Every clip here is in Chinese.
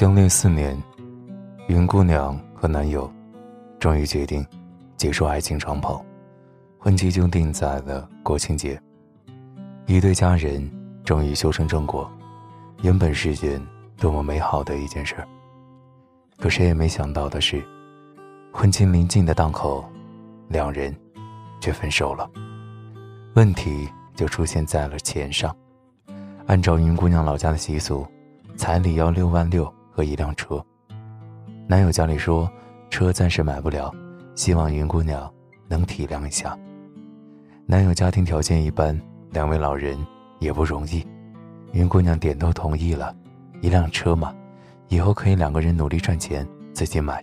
相恋四年，云姑娘和男友终于决定结束爱情长跑，婚期就定在了国庆节。一对家人终于修成正果，原本是件多么美好的一件事儿。可谁也没想到的是，婚期临近的当口，两人却分手了。问题就出现在了钱上。按照云姑娘老家的习俗，彩礼要六万六。和一辆车，男友家里说车暂时买不了，希望云姑娘能体谅一下。男友家庭条件一般，两位老人也不容易，云姑娘点头同意了。一辆车嘛，以后可以两个人努力赚钱自己买。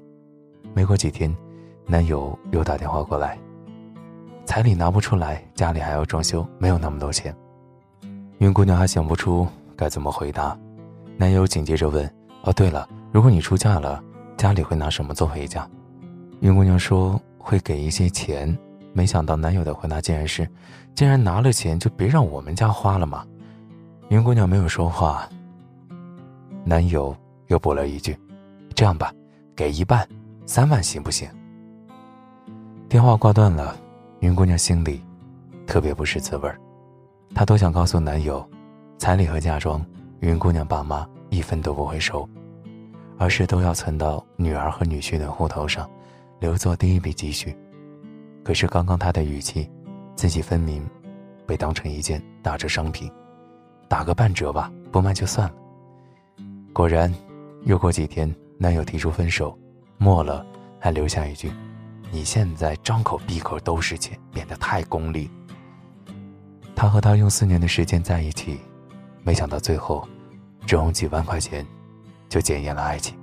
没过几天，男友又打电话过来，彩礼拿不出来，家里还要装修，没有那么多钱。云姑娘还想不出该怎么回答，男友紧接着问。哦，对了，如果你出嫁了，家里会拿什么做陪嫁？云姑娘说会给一些钱，没想到男友的回答竟然是：既然拿了钱，就别让我们家花了嘛。云姑娘没有说话。男友又补了一句：“这样吧，给一半，三万行不行？”电话挂断了，云姑娘心里特别不是滋味儿，她多想告诉男友，彩礼和嫁妆，云姑娘爸妈一分都不会收。而是都要存到女儿和女婿的户头上，留作第一笔积蓄。可是刚刚他的语气，自己分明被当成一件打折商品，打个半折吧，不卖就算了。果然，又过几天，男友提出分手，末了还留下一句：“你现在张口闭口都是钱，变得太功利。”他和他用四年的时间在一起，没想到最后，只用几万块钱。就检验了爱情。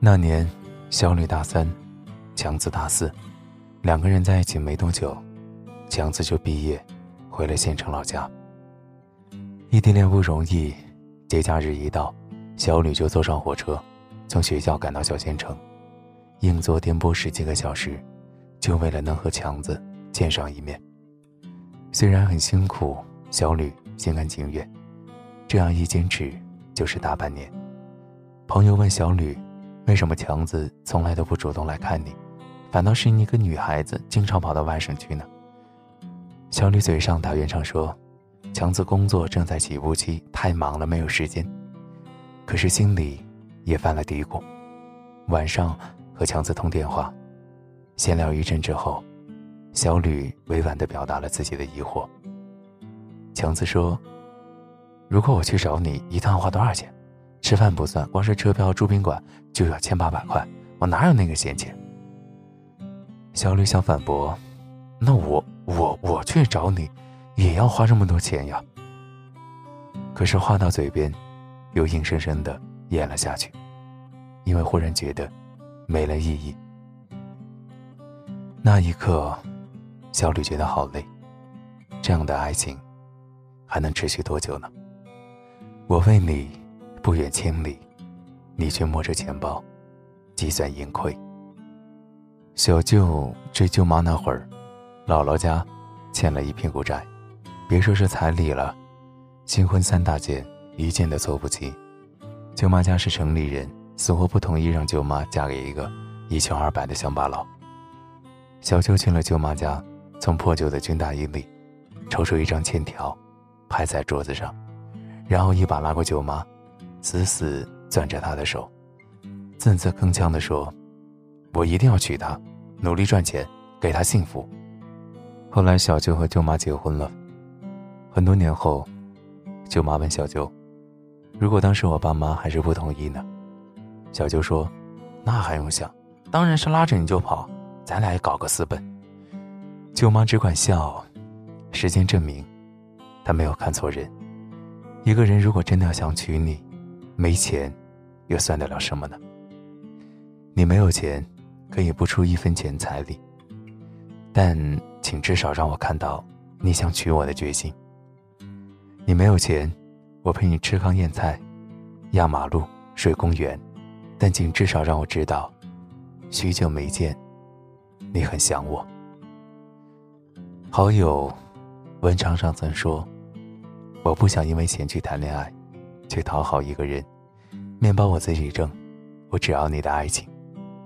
那年，小吕大三，强子大四，两个人在一起没多久，强子就毕业，回了县城老家。异地恋不容易，节假日一到，小吕就坐上火车，从学校赶到小县城，硬座颠簸十几个小时，就为了能和强子见上一面。虽然很辛苦，小吕心甘情愿，这样一坚持。就是大半年。朋友问小吕：“为什么强子从来都不主动来看你，反倒是你一个女孩子经常跑到外省去呢？”小吕嘴上打圆场说：“强子工作正在起步期，太忙了，没有时间。”可是心里也犯了嘀咕。晚上和强子通电话，闲聊一阵之后，小吕委婉地表达了自己的疑惑。强子说。如果我去找你，一趟花多少钱？吃饭不算，光是车票、住宾馆就要千八百块，我哪有那个闲钱？小吕想反驳，那我我我去找你，也要花这么多钱呀。可是话到嘴边，又硬生生的咽了下去，因为忽然觉得没了意义。那一刻，小吕觉得好累，这样的爱情还能持续多久呢？我为你不远千里，你却摸着钱包计算盈亏。小舅追舅妈那会儿，姥姥家欠了一屁股债，别说是彩礼了，新婚三大件一件都凑不齐。舅妈家是城里人，死活不同意让舅妈嫁给一个一穷二白的乡巴佬。小舅去了舅妈家，从破旧的军大衣里抽出一张欠条，拍在桌子上。然后一把拉过舅妈，死死攥着她的手，字字铿锵地说：“我一定要娶她，努力赚钱，给她幸福。”后来小舅和舅妈结婚了。很多年后，舅妈问小舅：“如果当时我爸妈还是不同意呢？”小舅说：“那还用想，当然是拉着你就跑，咱俩也搞个私奔。”舅妈只管笑。时间证明，她没有看错人。一个人如果真的要想娶你，没钱，又算得了什么呢？你没有钱，可以不出一分钱彩礼，但请至少让我看到你想娶我的决心。你没有钱，我陪你吃糠咽菜，压马路，睡公园，但请至少让我知道，许久没见，你很想我。好友文昌上曾说。我不想因为钱去谈恋爱，去讨好一个人。面包我自己挣，我只要你的爱情。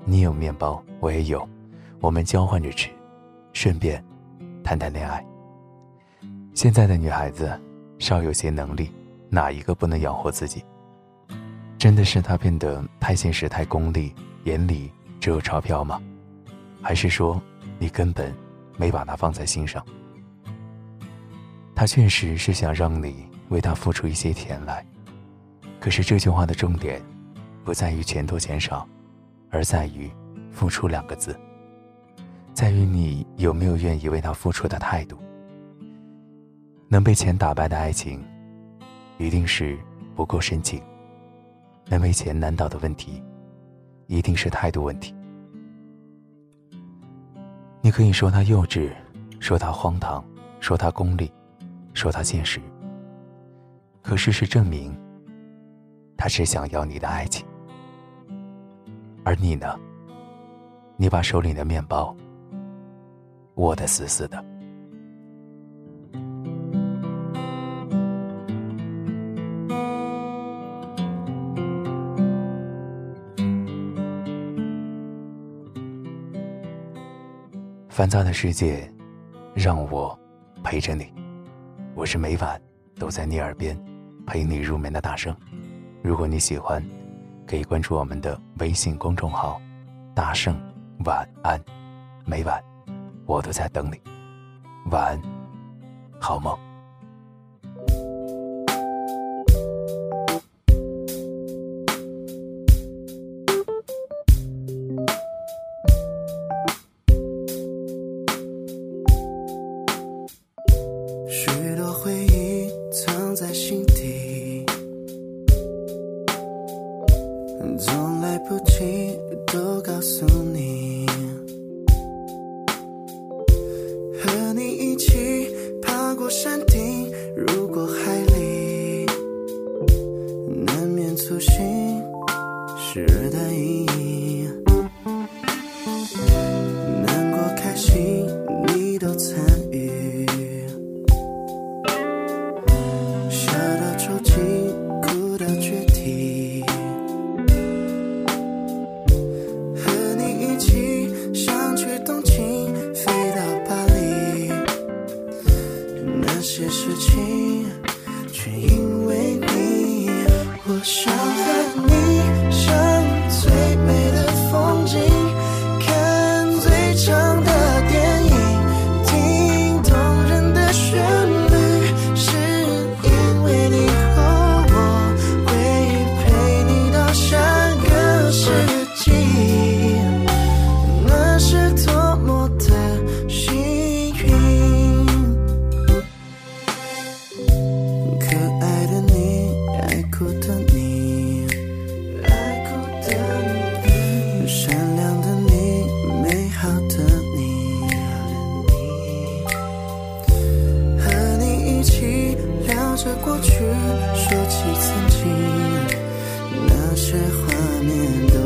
你有面包，我也有，我们交换着吃，顺便谈谈恋爱。现在的女孩子稍有些能力，哪一个不能养活自己？真的是她变得太现实、太功利，眼里只有钞票吗？还是说你根本没把她放在心上？他确实是想让你为他付出一些钱来，可是这句话的重点不在于钱多钱少，而在于“付出”两个字，在于你有没有愿意为他付出的态度。能被钱打败的爱情，一定是不够深情；能为钱难倒的问题，一定是态度问题。你可以说他幼稚，说他荒唐，说他功利，说他现实。可事实证明，他只想要你的爱情。而你呢？你把手里的面包握得死死的。烦躁的世界，让我陪着你。我是每晚都在你耳边陪你入眠的大圣。如果你喜欢，可以关注我们的微信公众号“大圣晚安”。每晚我都在等你。晚安，好梦。说起曾经，那些画面都